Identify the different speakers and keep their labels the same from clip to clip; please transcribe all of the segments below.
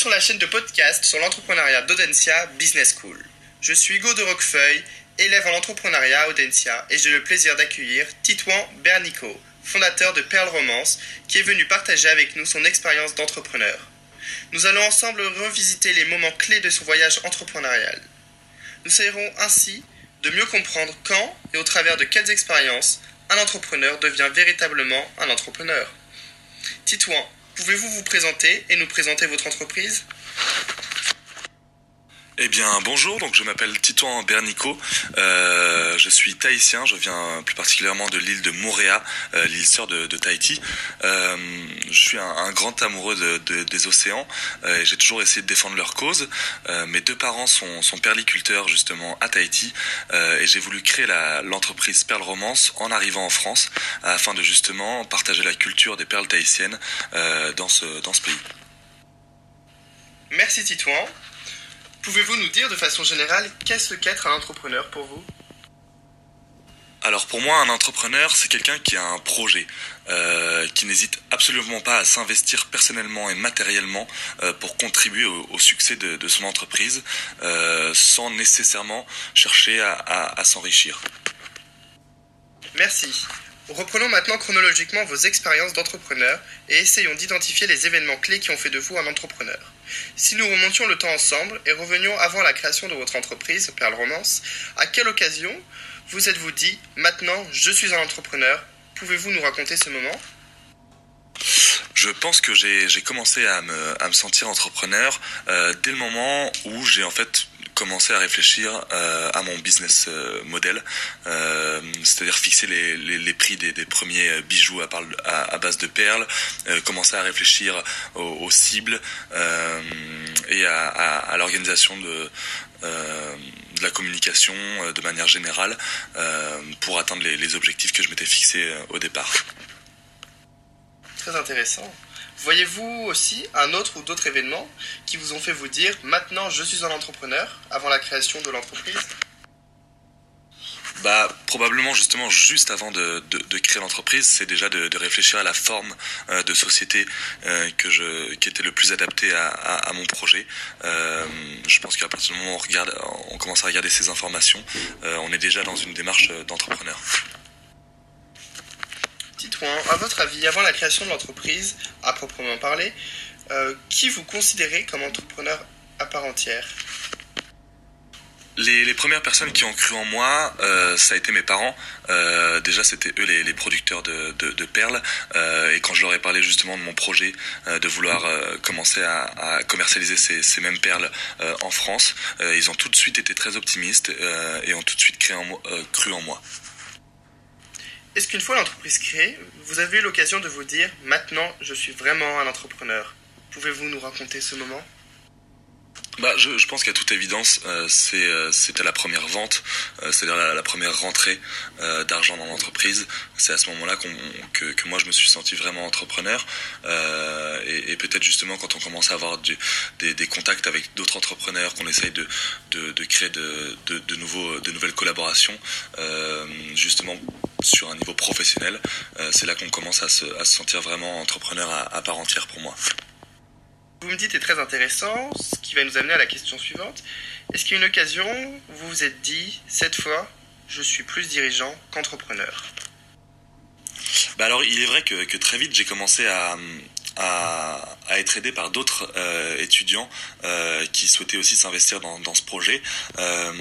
Speaker 1: sur la chaîne de podcast sur l'entrepreneuriat d'Audencia Business School. Je suis Hugo de Roquefeuille, élève en entrepreneuriat à Audencia et j'ai le plaisir d'accueillir Titouan Bernico, fondateur de Perle Romance, qui est venu partager avec nous son expérience d'entrepreneur. Nous allons ensemble revisiter les moments clés de son voyage entrepreneurial. Nous saurons ainsi de mieux comprendre quand et au travers de quelles expériences un entrepreneur devient véritablement un entrepreneur. Titouan, pouvez-vous vous présenter et nous présenter votre entreprise?
Speaker 2: Eh bien, bonjour, donc je m'appelle Titouan Bernico, euh, je suis tahitien, je viens plus particulièrement de l'île de Moréa, euh, l'île sœur de, Tahiti. Euh, je suis un, grand amoureux des océans et j'ai toujours essayé de défendre leur cause. mes deux parents sont, perliculteurs justement à Tahiti et j'ai voulu créer l'entreprise Perle Romance en arrivant en France afin de justement partager la culture des perles tahitiennes dans, ce, dans ce pays.
Speaker 1: Merci Titouan. Pouvez-vous nous dire de façon générale qu'est-ce qu'être un entrepreneur pour vous?
Speaker 2: Alors pour moi, un entrepreneur, c'est quelqu'un qui a un projet, euh, qui n'hésite absolument pas à s'investir personnellement et matériellement euh, pour contribuer au, succès de, son entreprise, euh, sans nécessairement chercher à s'enrichir.
Speaker 1: Merci. Reprenons maintenant chronologiquement vos expériences d'entrepreneur et essayons d'identifier les événements clés qui ont fait de vous un entrepreneur. Si nous remontions le temps ensemble et revenions avant la création de votre entreprise, Perle Romance, à quelle occasion vous êtes-vous dit maintenant je suis un entrepreneur Pouvez-vous nous raconter ce moment?
Speaker 2: Je pense que j'ai commencé à me, sentir entrepreneur euh, dès le moment où j'ai en fait commencer à réfléchir euh, à mon business euh, model, euh, c'est-à-dire fixer les, prix des, premiers bijoux à, base de perles, commencer à réfléchir aux, cibles et à, l'organisation de, de la communication de manière générale pour atteindre les, les objectifs que je m'étais fixés au départ.
Speaker 1: Très intéressant. Voyez-vous aussi un autre ou d'autres événements qui vous ont fait vous dire maintenant je suis un entrepreneur avant la création de l'entreprise?
Speaker 2: Bah, probablement justement juste avant de, créer l'entreprise, c'est déjà de, réfléchir à la forme euh, de société euh, que je, qui était le plus adapté à, mon projet. Euh, je pense qu'à partir du moment où on, regarde, on commence à regarder ces informations, on est déjà dans une démarche d'entrepreneur.
Speaker 1: À votre avis, avant la création de l'entreprise, à proprement parler, euh, qui vous considérez comme entrepreneur à part entière?
Speaker 2: Les, premières personnes qui ont cru en moi, euh, ça a été mes parents. Euh, déjà, c'était eux les, producteurs de, perles. et quand je leur ai parlé justement de mon projet de vouloir commencer à, commercialiser ces, mêmes perles en France, ils ont tout de suite été très optimistes et ont tout de suite cru en moi.
Speaker 1: Est-ce qu'une fois l'entreprise créée, vous avez eu l'occasion de vous dire maintenant je suis vraiment un entrepreneur? Pouvez-vous nous raconter ce moment?
Speaker 2: Bah, je, pense qu'à toute évidence, euh, c'est euh, c'était la première vente, euh, c'est-à-dire la, première rentrée d'argent dans l'entreprise. C'est à ce moment-là que, moi je me suis senti vraiment entrepreneur. et, peut-être justement quand on commence à avoir des, contacts avec d'autres entrepreneurs, qu'on essaye de, créer de, de, nouveaux, de nouvelles collaborations, justement sur un niveau professionnel, c'est là qu'on commence à se, à se sentir vraiment entrepreneur à, à part entière pour moi.
Speaker 1: Vous me dites est très intéressant, ce qui va nous amener à la question suivante. Est-ce qu'il y a une occasion où vous vous êtes dit, cette fois, je suis plus dirigeant qu'entrepreneur?
Speaker 2: Bah alors il est vrai que, que très vite j'ai commencé à, à, à, être aidé par d'autres euh, étudiants euh, qui souhaitaient aussi s'investir dans, dans, ce projet. Euh,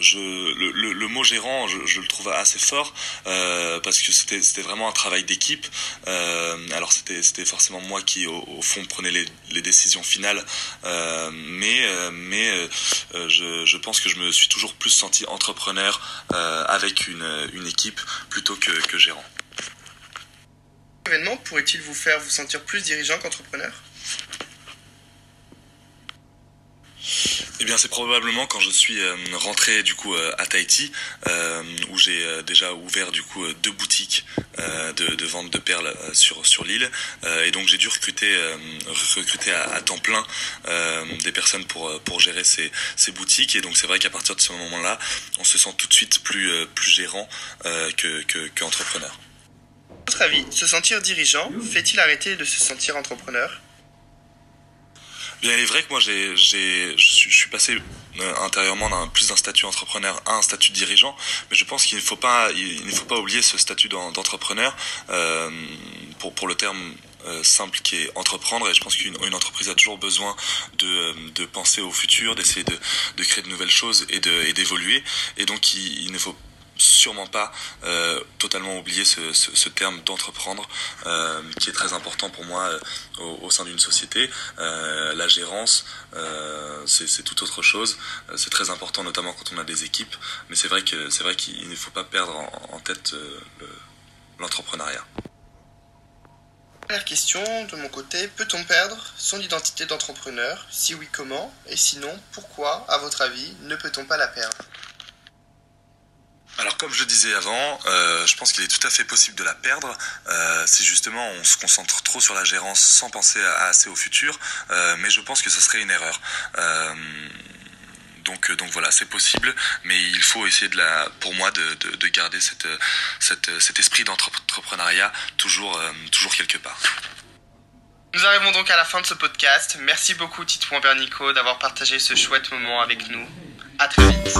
Speaker 2: je, le, le, le, mot gérant, je, je, le trouve assez fort euh, parce que c'était vraiment un travail d'équipe. Euh, alors c'était c'était forcément moi qui au, au fond prenais les, les décisions finales, euh, mais mais je, je pense que je me suis toujours plus senti entrepreneur avec une, une équipe plutôt que, que gérant
Speaker 1: événement pourrait-il vous faire vous sentir plus dirigeant qu'entrepreneur?
Speaker 2: Eh bien, c'est probablement quand je suis euh, rentré du coup euh, à Tahiti, euh, où j'ai déjà ouvert du coup deux boutiques de, vente de perles sur sur l'île, et donc j'ai dû recruter recruter à, temps plein des personnes pour pour gérer ces ces boutiques, et donc c'est vrai qu'à partir de ce moment-là, on se sent tout de suite plus plus gérant que qu'entrepreneur
Speaker 1: votre avis, se sentir dirigeant fait-il arrêter de se sentir entrepreneur?
Speaker 2: Bien, il est vrai que moi, j'ai, je suis passé euh, intérieurement d'un, plus d'un statut entrepreneur à un statut dirigeant, mais je pense qu'il ne faut pas, il ne faut pas oublier ce statut d'entrepreneur euh, pour, le terme euh, simple qui est entreprendre et je pense qu'une une entreprise a toujours besoin de, de penser au futur, d'essayer de, de créer de nouvelles choses et d'évoluer et donc il, il ne faut sûrement pas euh, totalement oublier ce, ce, terme d'entreprendre euh, qui est très important pour moi euh, au, au, sein d'une société. La gérance, c'est tout autre chose. C'est très important notamment quand on a des équipes, mais c'est vrai qu'il ne faut pas perdre en, tête l'entrepreneuriat.
Speaker 1: Première question de mon côté, peut-on perdre son identité d'entrepreneur? Si oui, comment? Et sinon, pourquoi, à votre avis, ne peut-on pas la perdre?
Speaker 2: Comme je disais avant, euh, je pense qu'il est tout à fait possible de la perdre euh, si justement on se concentre trop sur la gérance sans penser assez au futur, euh, mais je pense que ce serait une erreur. Donc, donc voilà, c'est possible, mais il faut essayer de la, pour moi, de, de, de garder cette, cette, cet esprit d'entrepreneuriat toujours, toujours quelque part.
Speaker 1: Nous arrivons donc à la fin de ce podcast. Merci beaucoup Titouan Bernico d'avoir partagé ce chouette moment avec nous. À très vite.